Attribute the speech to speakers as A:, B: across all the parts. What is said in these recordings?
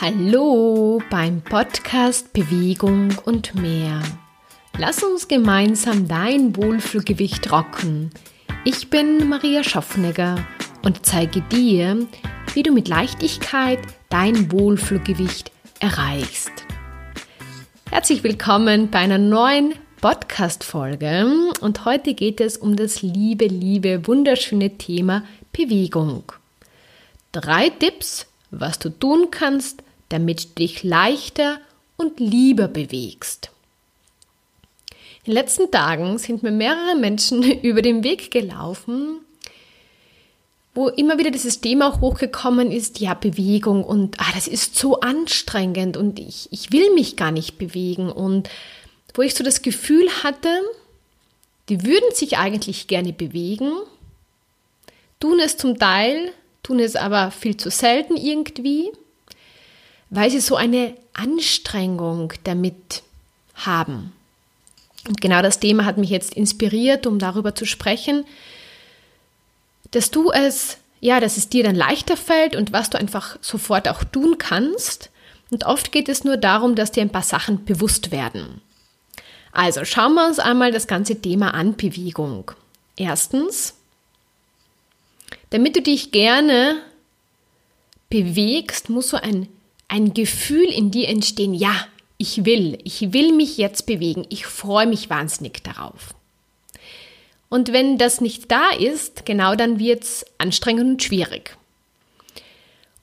A: Hallo beim Podcast Bewegung und mehr. Lass uns gemeinsam dein Wohlfühlgewicht rocken. Ich bin Maria Schaffnegger und zeige dir, wie du mit Leichtigkeit dein Wohlfühlgewicht erreichst. Herzlich willkommen bei einer neuen Podcast-Folge und heute geht es um das liebe, liebe, wunderschöne Thema Bewegung. Drei Tipps, was du tun kannst, damit du dich leichter und lieber bewegst. In den letzten Tagen sind mir mehrere Menschen über den Weg gelaufen, wo immer wieder dieses Thema hochgekommen ist, ja, Bewegung und ah, das ist so anstrengend und ich, ich will mich gar nicht bewegen und wo ich so das Gefühl hatte, die würden sich eigentlich gerne bewegen, tun es zum Teil, tun es aber viel zu selten irgendwie weil sie so eine Anstrengung damit haben. Und genau das Thema hat mich jetzt inspiriert, um darüber zu sprechen, dass du es, ja, dass es dir dann leichter fällt und was du einfach sofort auch tun kannst. Und oft geht es nur darum, dass dir ein paar Sachen bewusst werden. Also schauen wir uns einmal das ganze Thema an, Bewegung. Erstens, damit du dich gerne bewegst, muss so ein ein Gefühl in dir entstehen, ja, ich will, ich will mich jetzt bewegen, ich freue mich wahnsinnig darauf. Und wenn das nicht da ist, genau dann wird es anstrengend und schwierig.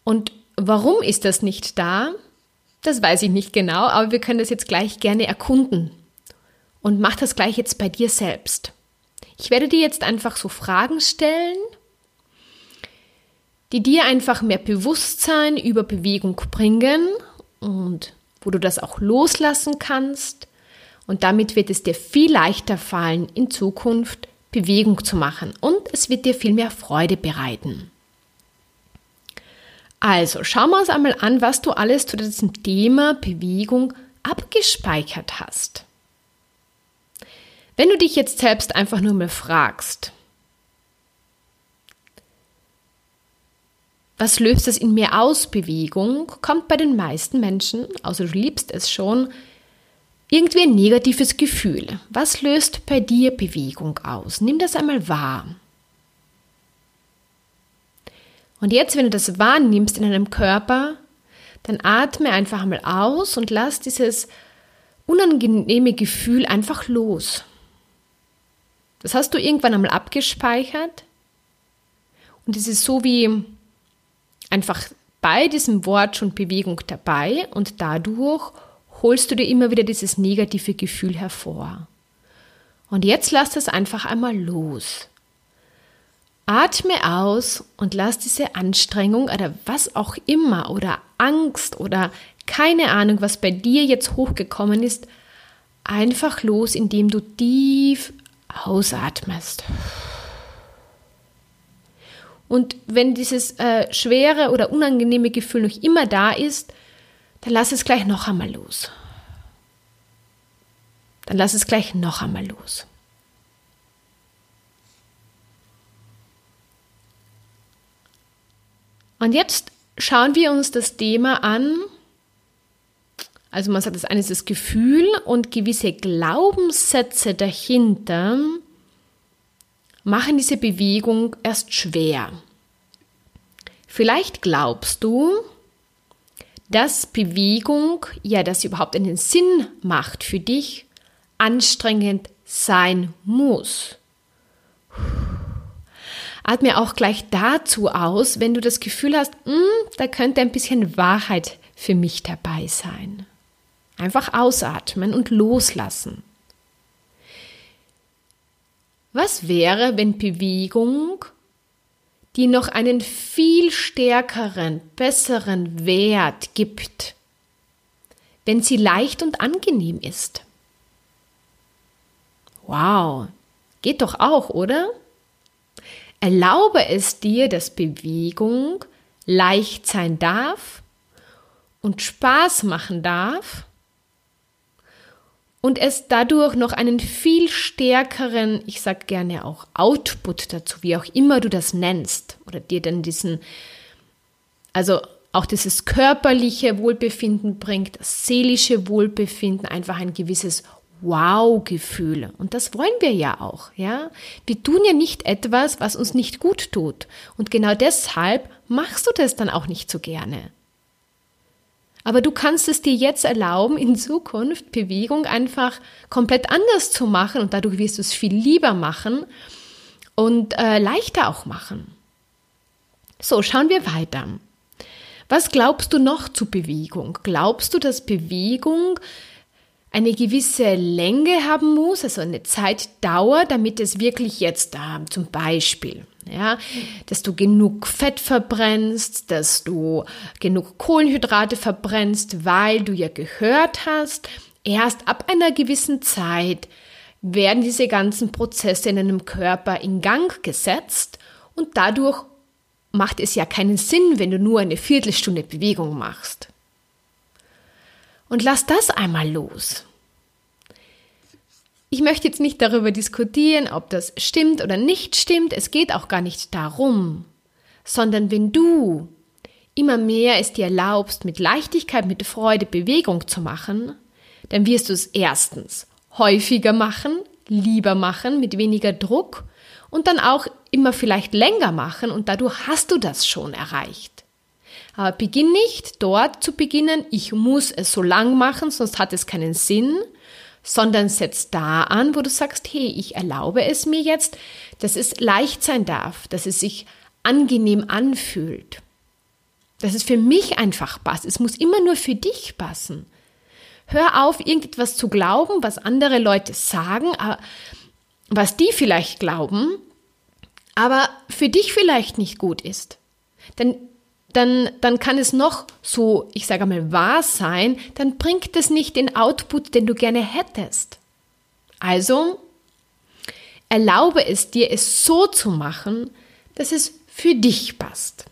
A: Und warum ist das nicht da? Das weiß ich nicht genau, aber wir können das jetzt gleich gerne erkunden. Und mach das gleich jetzt bei dir selbst. Ich werde dir jetzt einfach so Fragen stellen die dir einfach mehr Bewusstsein über Bewegung bringen und wo du das auch loslassen kannst. Und damit wird es dir viel leichter fallen, in Zukunft Bewegung zu machen und es wird dir viel mehr Freude bereiten. Also, schauen wir uns einmal an, was du alles zu diesem Thema Bewegung abgespeichert hast. Wenn du dich jetzt selbst einfach nur mal fragst, Was löst es in mir aus, Bewegung? Kommt bei den meisten Menschen, außer du liebst es schon, irgendwie ein negatives Gefühl. Was löst bei dir Bewegung aus? Nimm das einmal wahr. Und jetzt, wenn du das wahrnimmst in deinem Körper, dann atme einfach einmal aus und lass dieses unangenehme Gefühl einfach los. Das hast du irgendwann einmal abgespeichert. Und es ist so wie einfach bei diesem Wort schon Bewegung dabei und dadurch holst du dir immer wieder dieses negative Gefühl hervor. Und jetzt lass das einfach einmal los. Atme aus und lass diese Anstrengung oder was auch immer oder Angst oder keine Ahnung, was bei dir jetzt hochgekommen ist, einfach los, indem du tief ausatmest. Und wenn dieses äh, schwere oder unangenehme Gefühl noch immer da ist, dann lass es gleich noch einmal los. Dann lass es gleich noch einmal los. Und jetzt schauen wir uns das Thema an. Also man sagt, das eine ist das Gefühl und gewisse Glaubenssätze dahinter, machen diese Bewegung erst schwer. Vielleicht glaubst du, dass Bewegung, ja, dass sie überhaupt einen Sinn macht für dich, anstrengend sein muss. Atme auch gleich dazu aus, wenn du das Gefühl hast, hm, da könnte ein bisschen Wahrheit für mich dabei sein. Einfach ausatmen und loslassen. Was wäre, wenn Bewegung, die noch einen viel stärkeren, besseren Wert gibt, wenn sie leicht und angenehm ist? Wow, geht doch auch, oder? Erlaube es dir, dass Bewegung leicht sein darf und Spaß machen darf und es dadurch noch einen viel stärkeren, ich sag gerne auch Output dazu, wie auch immer du das nennst, oder dir dann diesen, also auch dieses körperliche Wohlbefinden bringt, das seelische Wohlbefinden, einfach ein gewisses Wow-Gefühl. Und das wollen wir ja auch, ja. Wir tun ja nicht etwas, was uns nicht gut tut. Und genau deshalb machst du das dann auch nicht so gerne. Aber du kannst es dir jetzt erlauben, in Zukunft Bewegung einfach komplett anders zu machen und dadurch wirst du es viel lieber machen und äh, leichter auch machen. So, schauen wir weiter. Was glaubst du noch zu Bewegung? Glaubst du, dass Bewegung eine gewisse Länge haben muss, also eine Zeitdauer, damit es wirklich jetzt da äh, zum Beispiel, ja, dass du genug Fett verbrennst, dass du genug Kohlenhydrate verbrennst, weil du ja gehört hast, erst ab einer gewissen Zeit werden diese ganzen Prozesse in einem Körper in Gang gesetzt und dadurch macht es ja keinen Sinn, wenn du nur eine Viertelstunde Bewegung machst. Und lass das einmal los. Ich möchte jetzt nicht darüber diskutieren, ob das stimmt oder nicht stimmt. Es geht auch gar nicht darum, sondern wenn du immer mehr es dir erlaubst, mit Leichtigkeit, mit Freude Bewegung zu machen, dann wirst du es erstens häufiger machen, lieber machen, mit weniger Druck und dann auch immer vielleicht länger machen und dadurch hast du das schon erreicht. Aber beginn nicht dort zu beginnen, ich muss es so lang machen, sonst hat es keinen Sinn, sondern setz da an, wo du sagst, hey, ich erlaube es mir jetzt, dass es leicht sein darf, dass es sich angenehm anfühlt, dass es für mich einfach passt. Es muss immer nur für dich passen. Hör auf, irgendetwas zu glauben, was andere Leute sagen, was die vielleicht glauben, aber für dich vielleicht nicht gut ist. Denn dann, dann kann es noch so, ich sage mal, wahr sein, dann bringt es nicht den Output, den du gerne hättest. Also, erlaube es dir, es so zu machen, dass es für dich passt.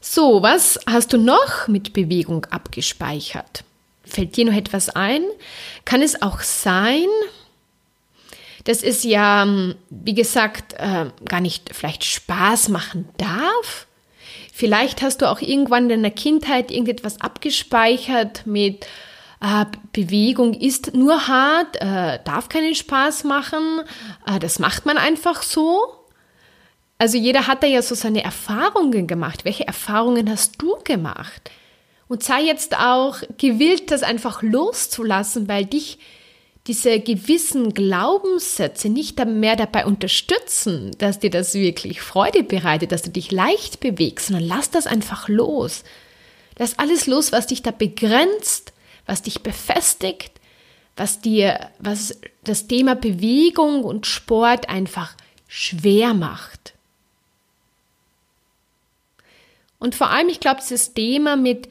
A: So, was hast du noch mit Bewegung abgespeichert? Fällt dir noch etwas ein? Kann es auch sein, dass es ja, wie gesagt, äh, gar nicht vielleicht Spaß machen darf. Vielleicht hast du auch irgendwann in deiner Kindheit irgendetwas abgespeichert mit äh, Bewegung ist nur hart, äh, darf keinen Spaß machen, äh, das macht man einfach so. Also jeder hat da ja so seine Erfahrungen gemacht. Welche Erfahrungen hast du gemacht? Und sei jetzt auch gewillt, das einfach loszulassen, weil dich diese gewissen Glaubenssätze nicht mehr dabei unterstützen, dass dir das wirklich Freude bereitet, dass du dich leicht bewegst, sondern lass das einfach los. Lass alles los, was dich da begrenzt, was dich befestigt, was dir, was das Thema Bewegung und Sport einfach schwer macht. Und vor allem, ich glaube, dieses Thema mit,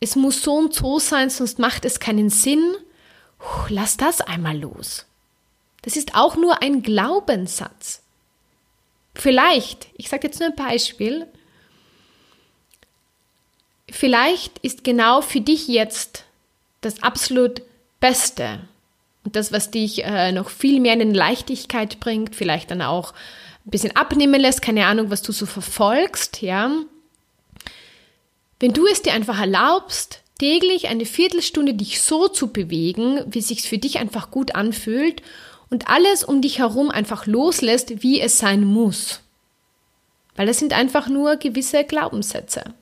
A: es muss so und so sein, sonst macht es keinen Sinn, lass das einmal los. Das ist auch nur ein Glaubenssatz. Vielleicht, ich sage jetzt nur ein Beispiel, vielleicht ist genau für dich jetzt das absolut Beste und das, was dich äh, noch viel mehr in Leichtigkeit bringt, vielleicht dann auch ein bisschen abnehmen lässt, keine Ahnung, was du so verfolgst, ja. Wenn du es dir einfach erlaubst, täglich eine Viertelstunde dich so zu bewegen, wie es sich für dich einfach gut anfühlt und alles um dich herum einfach loslässt, wie es sein muss. Weil das sind einfach nur gewisse Glaubenssätze.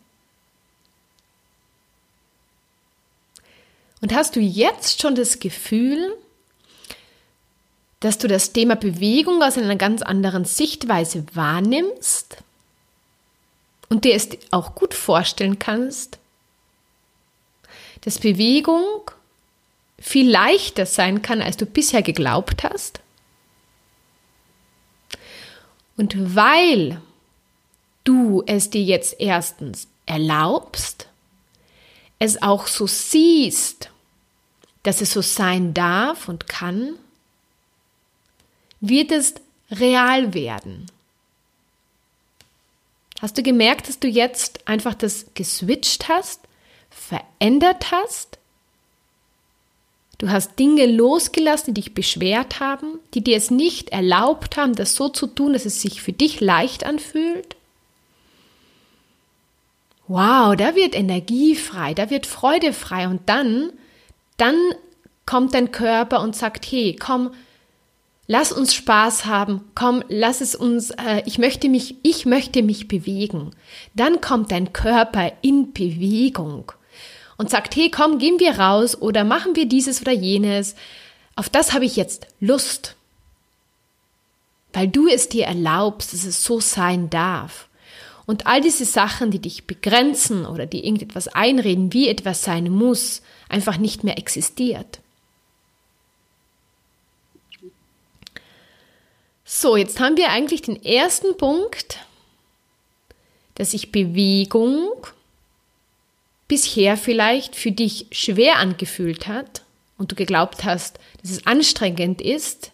A: Und hast du jetzt schon das Gefühl, dass du das Thema Bewegung aus einer ganz anderen Sichtweise wahrnimmst und dir es auch gut vorstellen kannst, dass Bewegung viel leichter sein kann, als du bisher geglaubt hast. Und weil du es dir jetzt erstens erlaubst, es auch so siehst, dass es so sein darf und kann, wird es real werden. Hast du gemerkt, dass du jetzt einfach das geswitcht hast? Verändert hast. Du hast Dinge losgelassen, die dich beschwert haben, die dir es nicht erlaubt haben, das so zu tun, dass es sich für dich leicht anfühlt. wow, da wird Energie frei, da wird Freude frei und dann, dann kommt dein Körper und sagt, hey, komm, lass uns Spaß haben, komm, lass es uns, äh, ich möchte mich, ich möchte mich bewegen. Dann kommt dein Körper in Bewegung und sagt, hey, komm, gehen wir raus oder machen wir dieses oder jenes. Auf das habe ich jetzt Lust. Weil du es dir erlaubst, dass es so sein darf. Und all diese Sachen, die dich begrenzen oder die irgendetwas einreden, wie etwas sein muss, einfach nicht mehr existiert. So, jetzt haben wir eigentlich den ersten Punkt, dass sich Bewegung bisher vielleicht für dich schwer angefühlt hat und du geglaubt hast, dass es anstrengend ist,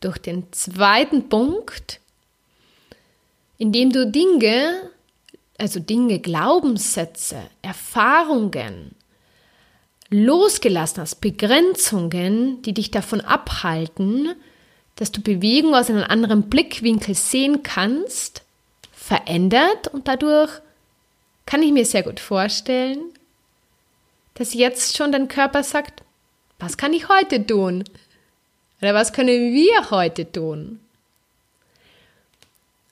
A: durch den zweiten Punkt, indem du Dinge, also Dinge, Glaubenssätze, Erfahrungen losgelassen hast, Begrenzungen, die dich davon abhalten, dass du Bewegung aus einem anderen Blickwinkel sehen kannst, verändert und dadurch kann ich mir sehr gut vorstellen, dass jetzt schon dein Körper sagt, was kann ich heute tun? Oder was können wir heute tun?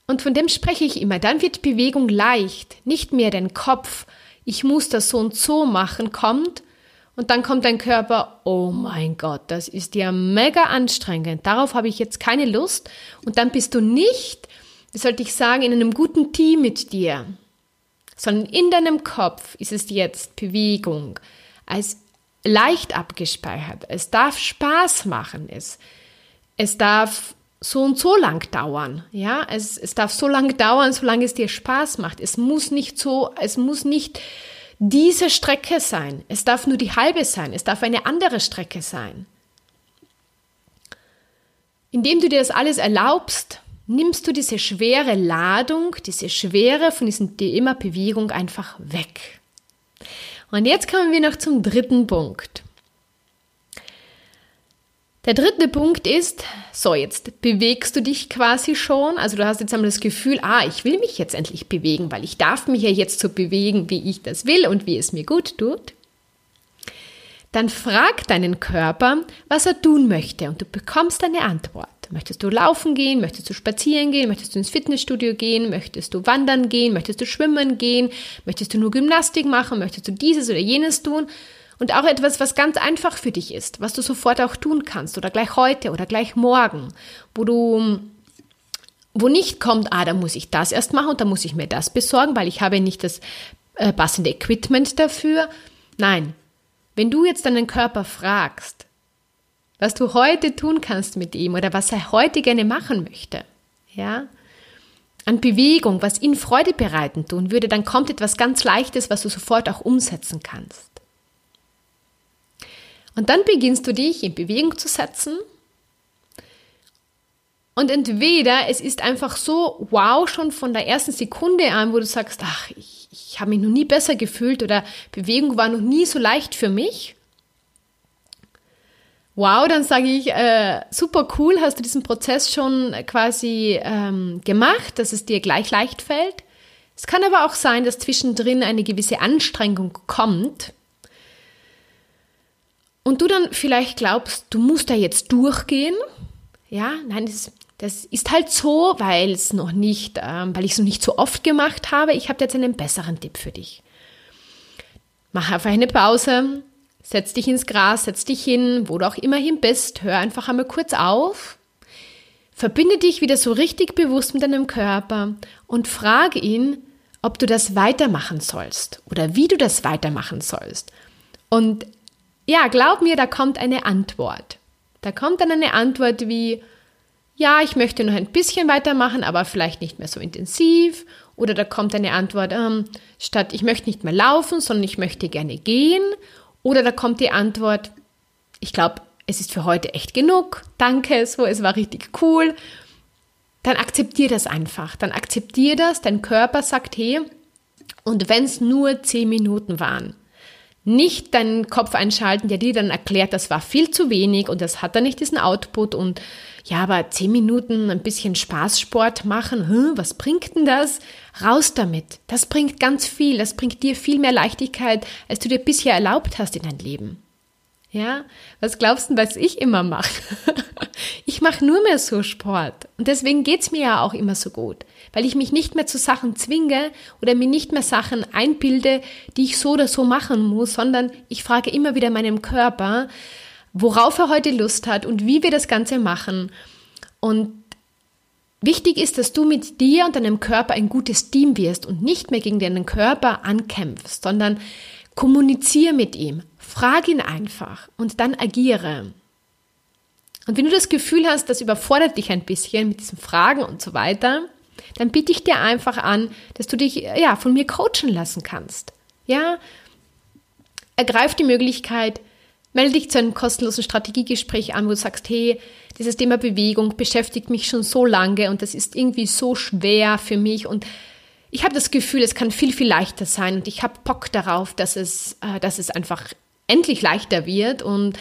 A: Und von dem spreche ich immer. Dann wird Bewegung leicht. Nicht mehr dein Kopf, ich muss das so und so machen, kommt, und dann kommt dein Körper, oh mein Gott, das ist ja mega anstrengend. Darauf habe ich jetzt keine Lust. Und dann bist du nicht, wie sollte ich sagen, in einem guten Team mit dir, sondern in deinem Kopf ist es jetzt Bewegung als leicht abgespeichert. Es darf Spaß machen. Es, es darf so und so lang dauern. Ja, es, es darf so lang dauern, solange es dir Spaß macht. Es muss nicht so, es muss nicht diese Strecke sein. Es darf nur die halbe sein. Es darf eine andere Strecke sein. Indem du dir das alles erlaubst, nimmst du diese schwere Ladung, diese Schwere von diesem Thema Bewegung einfach weg. Und jetzt kommen wir noch zum dritten Punkt. Der dritte Punkt ist, so jetzt bewegst du dich quasi schon, also du hast jetzt einmal das Gefühl, ah, ich will mich jetzt endlich bewegen, weil ich darf mich ja jetzt so bewegen, wie ich das will und wie es mir gut tut. Dann frag deinen Körper, was er tun möchte und du bekommst eine Antwort. Möchtest du laufen gehen? Möchtest du spazieren gehen? Möchtest du ins Fitnessstudio gehen? Möchtest du wandern gehen? Möchtest du schwimmen gehen? Möchtest du nur Gymnastik machen? Möchtest du dieses oder jenes tun? Und auch etwas, was ganz einfach für dich ist, was du sofort auch tun kannst oder gleich heute oder gleich morgen, wo du wo nicht kommt, ah, da muss ich das erst machen und da muss ich mir das besorgen, weil ich habe nicht das äh, passende Equipment dafür. Nein, wenn du jetzt deinen Körper fragst, was du heute tun kannst mit ihm oder was er heute gerne machen möchte, ja, an Bewegung, was ihn Freude bereiten tun würde, dann kommt etwas ganz Leichtes, was du sofort auch umsetzen kannst. Und dann beginnst du dich in Bewegung zu setzen. Und entweder es ist einfach so wow schon von der ersten Sekunde an, wo du sagst, ach, ich, ich habe mich noch nie besser gefühlt oder Bewegung war noch nie so leicht für mich. Wow, dann sage ich, äh, super cool, hast du diesen Prozess schon quasi ähm, gemacht, dass es dir gleich leicht fällt. Es kann aber auch sein, dass zwischendrin eine gewisse Anstrengung kommt, und du dann vielleicht glaubst, du musst da jetzt durchgehen. Ja, nein, das, das ist halt so, weil es noch nicht, ähm, weil ich es noch nicht so oft gemacht habe. Ich habe jetzt einen besseren Tipp für dich. Mach einfach eine Pause, setz dich ins Gras, setz dich hin, wo du auch immerhin bist, hör einfach einmal kurz auf, verbinde dich wieder so richtig bewusst mit deinem Körper und frage ihn, ob du das weitermachen sollst oder wie du das weitermachen sollst. Und ja, glaub mir, da kommt eine Antwort. Da kommt dann eine Antwort wie, ja, ich möchte noch ein bisschen weitermachen, aber vielleicht nicht mehr so intensiv. Oder da kommt eine Antwort, ähm, statt ich möchte nicht mehr laufen, sondern ich möchte gerne gehen. Oder da kommt die Antwort, ich glaube, es ist für heute echt genug. Danke, so, es war richtig cool. Dann akzeptier das einfach. Dann akzeptier das. Dein Körper sagt, hey, und wenn es nur zehn Minuten waren, Nicht deinen Kopf einschalten, der dir dann erklärt, das war viel zu wenig und das hat dann nicht diesen Output und ja, aber zehn Minuten ein bisschen Spaßsport machen, hm, was bringt denn das? Raus damit. Das bringt ganz viel. Das bringt dir viel mehr Leichtigkeit, als du dir bisher erlaubt hast in dein Leben. Ja, was glaubst du, was ich immer mache? ich mache nur mehr so Sport. Und deswegen geht's mir ja auch immer so gut, weil ich mich nicht mehr zu Sachen zwinge oder mir nicht mehr Sachen einbilde, die ich so oder so machen muss, sondern ich frage immer wieder meinem Körper, worauf er heute Lust hat und wie wir das Ganze machen. Und wichtig ist, dass du mit dir und deinem Körper ein gutes Team wirst und nicht mehr gegen deinen Körper ankämpfst, sondern kommuniziere mit ihm, Frag ihn einfach und dann agiere. Und wenn du das Gefühl hast, das überfordert dich ein bisschen mit diesen Fragen und so weiter, dann biete ich dir einfach an, dass du dich ja von mir coachen lassen kannst. Ja, ergreif die Möglichkeit, melde dich zu einem kostenlosen Strategiegespräch an, wo du sagst, hey, dieses Thema Bewegung beschäftigt mich schon so lange und das ist irgendwie so schwer für mich und ich habe das Gefühl, es kann viel, viel leichter sein und ich habe Bock darauf, dass es, äh, dass es einfach endlich leichter wird und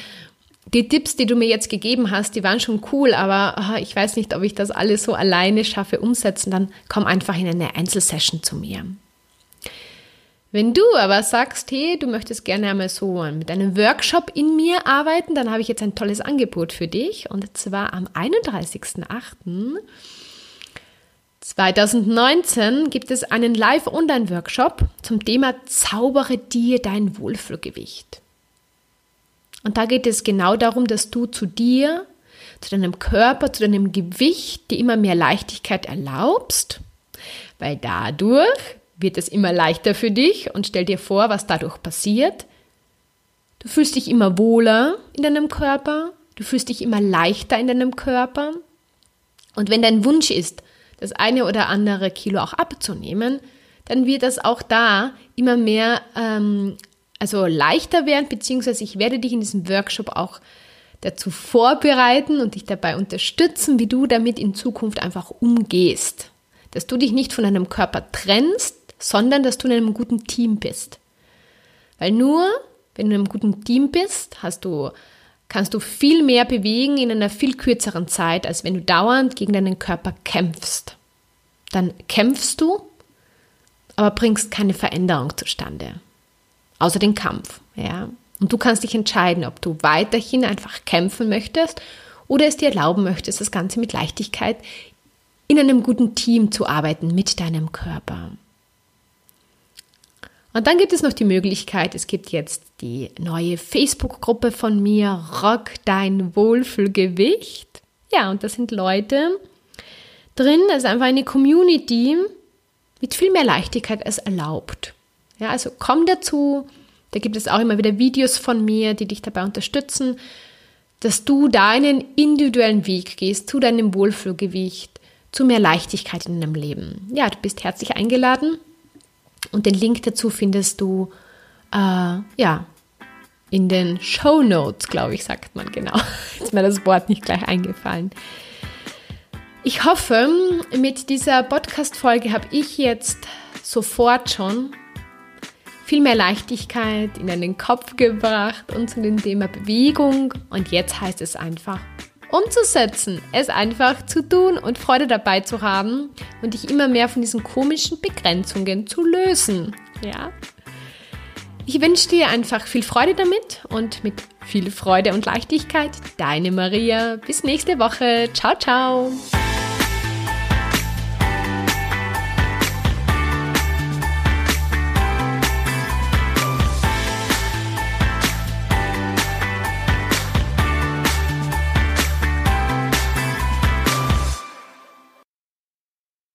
A: die Tipps, die du mir jetzt gegeben hast, die waren schon cool, aber oh, ich weiß nicht, ob ich das alles so alleine schaffe umsetzen, dann komm einfach in eine Einzelsession zu mir. Wenn du aber sagst, hey, du möchtest gerne einmal so mit einem Workshop in mir arbeiten, dann habe ich jetzt ein tolles Angebot für dich und zwar am 31.08.2019 gibt es einen Live-Online-Workshop zum Thema Zaubere dir dein Wohlfühlgewicht. Und da geht es genau darum, dass du zu dir, zu deinem Körper, zu deinem Gewicht dir immer mehr Leichtigkeit erlaubst, weil dadurch wird es immer leichter für dich und stell dir vor, was dadurch passiert. Du fühlst dich immer wohler in deinem Körper, du fühlst dich immer leichter in deinem Körper. Und wenn dein Wunsch ist, das eine oder andere Kilo auch abzunehmen, dann wird das auch da immer mehr ähm, also leichter werden, beziehungsweise ich werde dich in diesem Workshop auch dazu vorbereiten und dich dabei unterstützen, wie du damit in Zukunft einfach umgehst. Dass du dich nicht von deinem Körper trennst, sondern dass du in einem guten Team bist. Weil nur, wenn du in einem guten Team bist, hast du, kannst du viel mehr bewegen in einer viel kürzeren Zeit, als wenn du dauernd gegen deinen Körper kämpfst. Dann kämpfst du, aber bringst keine Veränderung zustande außer den Kampf. Ja? Und du kannst dich entscheiden, ob du weiterhin einfach kämpfen möchtest oder es dir erlauben möchtest, das Ganze mit Leichtigkeit in einem guten Team zu arbeiten mit deinem Körper. Und dann gibt es noch die Möglichkeit, es gibt jetzt die neue Facebook-Gruppe von mir, Rock dein Wohlfühlgewicht. Ja, und da sind Leute drin, ist einfach eine Community mit viel mehr Leichtigkeit als erlaubt. Ja, also komm dazu. Da gibt es auch immer wieder Videos von mir, die dich dabei unterstützen, dass du deinen individuellen Weg gehst zu deinem Wohlfühlgewicht, zu mehr Leichtigkeit in deinem Leben. Ja, du bist herzlich eingeladen und den Link dazu findest du äh, ja in den Show Notes, glaube ich, sagt man genau. Ist mir das Wort nicht gleich eingefallen. Ich hoffe, mit dieser Podcast-Folge habe ich jetzt sofort schon viel mehr Leichtigkeit in deinen Kopf gebracht und zu dem Thema Bewegung. Und jetzt heißt es einfach, umzusetzen, es einfach zu tun und Freude dabei zu haben und dich immer mehr von diesen komischen Begrenzungen zu lösen. Ja? Ich wünsche dir einfach viel Freude damit und mit viel Freude und Leichtigkeit. Deine Maria. Bis nächste Woche. Ciao, ciao.